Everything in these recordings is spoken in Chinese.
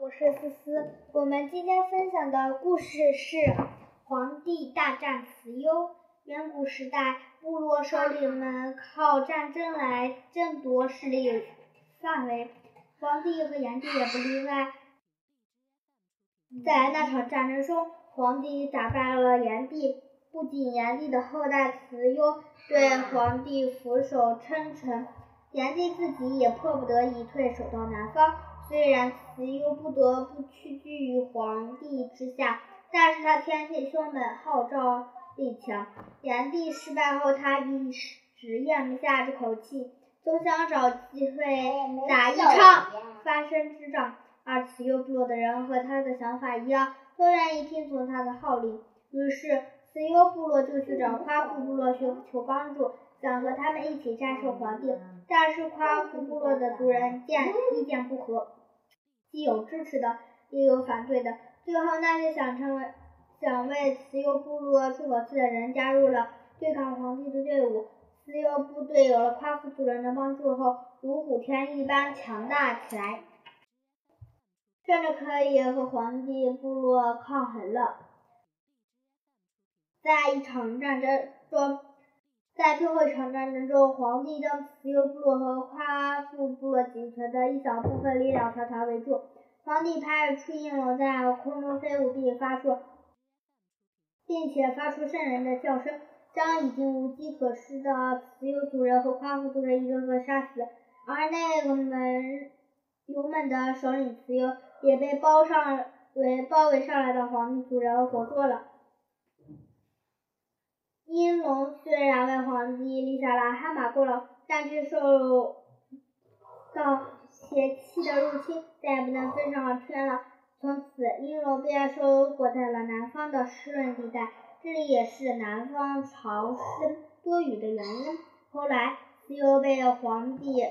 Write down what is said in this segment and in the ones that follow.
我是思思，我们今天分享的故事是黄帝大战慈幽。远古时代，部落首领们靠战争来争夺势力范围，黄帝和炎帝也不例外。在那场战争中，黄帝打败了炎帝，不仅炎帝的后代慈幽对黄帝俯首称臣，炎帝自己也迫不得已退守到南方。虽然慈幽不得不屈居于皇帝之下，但是他天性凶猛，号召。力强，炎帝失败后，他一直咽不下这口气，总想找机会打一场翻身之仗。而慈幽部落的人和他的想法一样，都愿意听从他的号令。于是，慈幽部落就去找夸父部落寻求帮助，想和他们一起战胜皇帝。但是，夸父部落的族人见意见不合，既有支持的，也有反对的。最后，那些想成为。想为慈幽部落出口气的人加入了对抗皇帝的队伍。慈幽部队有了夸父族人的帮助后，如虎添翼般强大起来，甚至可以和皇帝部落抗衡了。在一场战争中，在最后一场战争中，皇帝将慈幽部落和夸父部落仅存的一小部分力量团团围住。皇帝派出鹰龙在空中飞舞，并发出。并且发出瘆人的叫声，将已经无计可施的慈幽族人和夸父族人一个个杀死，而那个们勇猛的首领慈幽也被包上围包围上来的黄帝族人活捉了。鹰龙虽然为皇帝立下了汗马功劳，但却受到邪气的入侵，再也不能飞上天了。从此，鹰龙便生活在了南方的湿润地带，这里也是南方潮湿多雨的原因。后来，慈幽被皇帝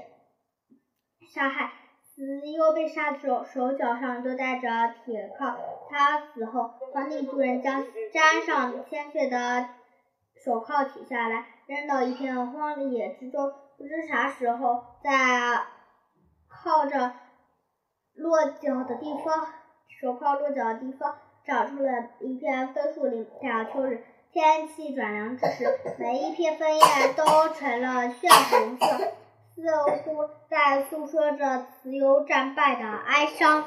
杀害，慈幽被杀的时候，手脚上都带着铁铐。他死后，皇帝族人将沾上鲜血的手铐取下来，扔到一片荒野之中。不知啥时候，在靠着落脚的地方。手铐落脚的地方长出了一片枫树林。到秋日，天气转凉之时，每一片枫叶都成了血红色，似乎在诉说着慈幽战败的哀伤。